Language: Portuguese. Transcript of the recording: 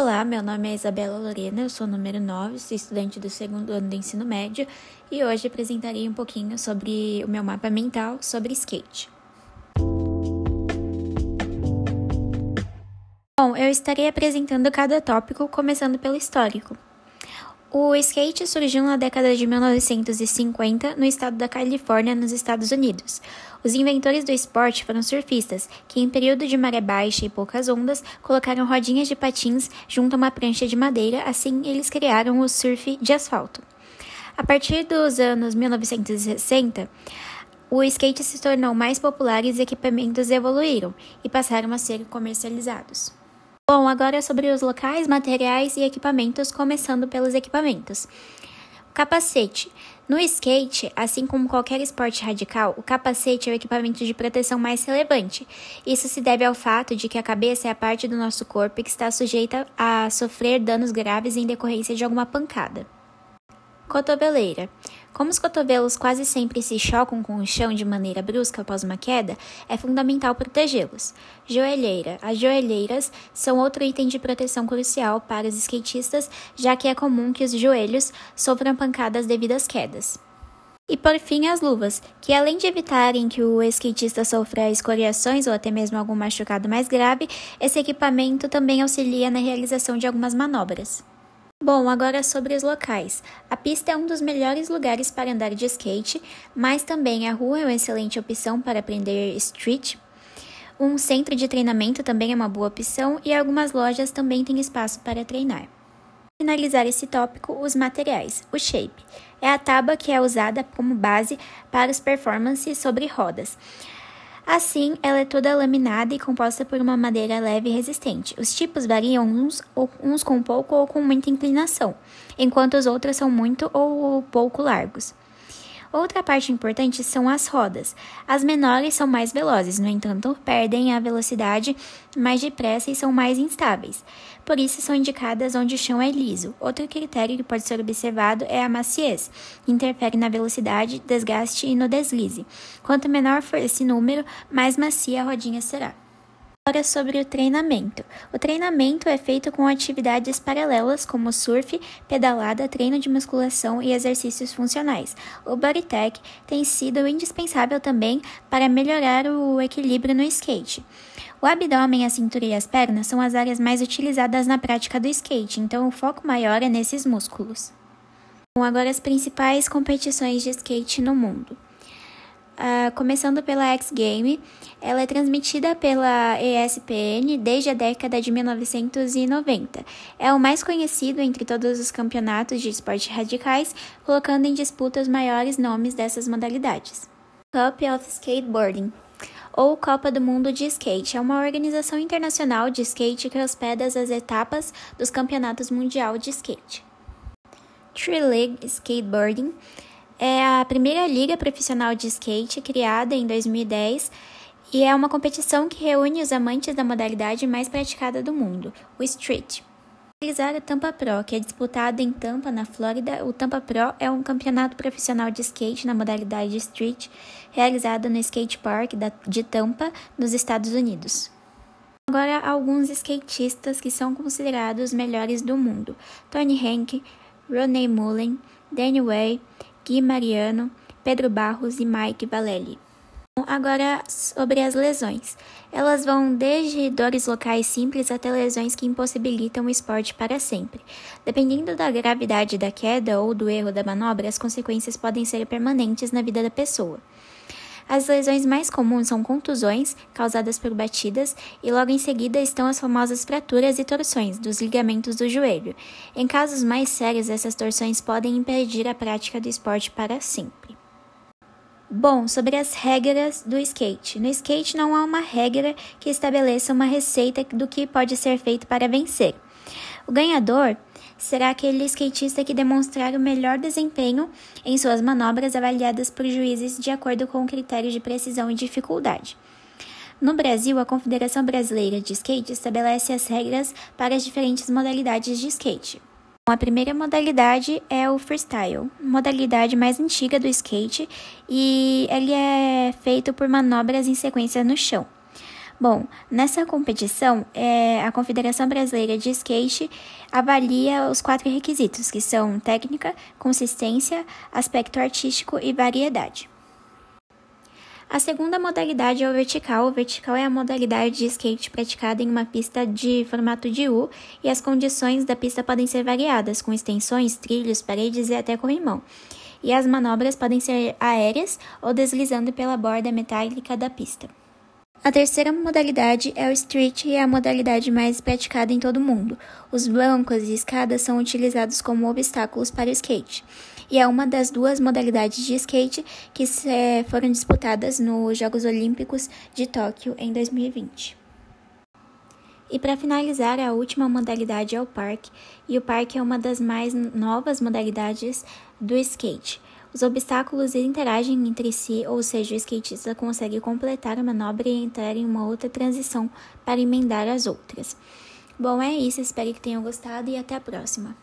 Olá, meu nome é Isabela Lorena, eu sou número 9, sou estudante do segundo ano do ensino médio e hoje apresentarei um pouquinho sobre o meu mapa mental sobre skate. Bom, eu estarei apresentando cada tópico, começando pelo histórico. O skate surgiu na década de 1950 no estado da Califórnia, nos Estados Unidos. Os inventores do esporte foram surfistas, que em período de maré baixa e poucas ondas, colocaram rodinhas de patins junto a uma prancha de madeira, assim eles criaram o surf de asfalto. A partir dos anos 1960, o skate se tornou mais popular e os equipamentos evoluíram e passaram a ser comercializados. Bom, agora é sobre os locais, materiais e equipamentos, começando pelos equipamentos. Capacete. No skate, assim como qualquer esporte radical, o capacete é o equipamento de proteção mais relevante. Isso se deve ao fato de que a cabeça é a parte do nosso corpo que está sujeita a sofrer danos graves em decorrência de alguma pancada. Cotoveleira. Como os cotovelos quase sempre se chocam com o chão de maneira brusca após uma queda, é fundamental protegê-los. Joelheira. As joelheiras são outro item de proteção crucial para os skatistas, já que é comum que os joelhos sofram pancadas devido às quedas. E por fim, as luvas, que além de evitarem que o skatista sofra escoriações ou até mesmo algum machucado mais grave, esse equipamento também auxilia na realização de algumas manobras. Bom, agora sobre os locais. A pista é um dos melhores lugares para andar de skate, mas também a rua é uma excelente opção para aprender street. Um centro de treinamento também é uma boa opção e algumas lojas também têm espaço para treinar. Finalizar esse tópico, os materiais. O shape é a tábua que é usada como base para as performances sobre rodas. Assim, ela é toda laminada e composta por uma madeira leve e resistente. Os tipos variam uns, uns com pouco ou com muita inclinação, enquanto os outros são muito ou pouco largos. Outra parte importante são as rodas. As menores são mais velozes, no entanto, perdem a velocidade mais depressa e são mais instáveis. Por isso, são indicadas onde o chão é liso. Outro critério que pode ser observado é a maciez, que interfere na velocidade, desgaste e no deslize. Quanto menor for esse número, mais macia a rodinha será. Agora sobre o treinamento. O treinamento é feito com atividades paralelas como surf, pedalada, treino de musculação e exercícios funcionais. O Bodytech tem sido indispensável também para melhorar o equilíbrio no skate. O abdômen, a cintura e as pernas são as áreas mais utilizadas na prática do skate, então o foco maior é nesses músculos. Bom, agora as principais competições de skate no mundo. Uh, começando pela X Game, ela é transmitida pela ESPN desde a década de 1990. É o mais conhecido entre todos os campeonatos de esportes radicais, colocando em disputa os maiores nomes dessas modalidades. Cup of Skateboarding ou Copa do Mundo de Skate. É uma organização internacional de skate que hospeda as etapas dos campeonatos mundial de skate. Tree League Skateboarding é a primeira liga profissional de skate criada em 2010 e é uma competição que reúne os amantes da modalidade mais praticada do mundo, o street. Realizar a Tampa Pro, que é disputado em Tampa, na Flórida, o Tampa Pro é um campeonato profissional de skate na modalidade street, realizado no Skate Park de Tampa, nos Estados Unidos. Agora, alguns skatistas que são considerados os melhores do mundo: Tony Hank, Ronnie Mullen, Danny Way, Gui Mariano, Pedro Barros e Mike Valelli. Agora sobre as lesões. Elas vão desde dores locais simples até lesões que impossibilitam o esporte para sempre. Dependendo da gravidade da queda ou do erro da manobra, as consequências podem ser permanentes na vida da pessoa. As lesões mais comuns são contusões, causadas por batidas, e logo em seguida estão as famosas fraturas e torções dos ligamentos do joelho. Em casos mais sérios, essas torções podem impedir a prática do esporte para sempre. Bom, sobre as regras do skate. No skate não há uma regra que estabeleça uma receita do que pode ser feito para vencer. O ganhador será aquele skatista que demonstrar o melhor desempenho em suas manobras avaliadas por juízes de acordo com critérios de precisão e dificuldade. No Brasil, a Confederação Brasileira de Skate estabelece as regras para as diferentes modalidades de skate. A primeira modalidade é o freestyle, modalidade mais antiga do skate, e ele é feito por manobras em sequência no chão. Bom, nessa competição, é, a Confederação Brasileira de Skate avalia os quatro requisitos, que são técnica, consistência, aspecto artístico e variedade. A segunda modalidade é o vertical. O vertical é a modalidade de skate praticada em uma pista de formato de U e as condições da pista podem ser variadas, com extensões, trilhos, paredes e até corrimão. E as manobras podem ser aéreas ou deslizando pela borda metálica da pista. A terceira modalidade é o street e é a modalidade mais praticada em todo o mundo. Os bancos e escadas são utilizados como obstáculos para o skate, e é uma das duas modalidades de skate que foram disputadas nos Jogos Olímpicos de Tóquio em 2020. E para finalizar, a última modalidade é o parque, e o parque é uma das mais novas modalidades do skate. Os obstáculos interagem entre si, ou seja, o skatista consegue completar a manobra e entrar em uma outra transição para emendar as outras. Bom, é isso, espero que tenham gostado e até a próxima.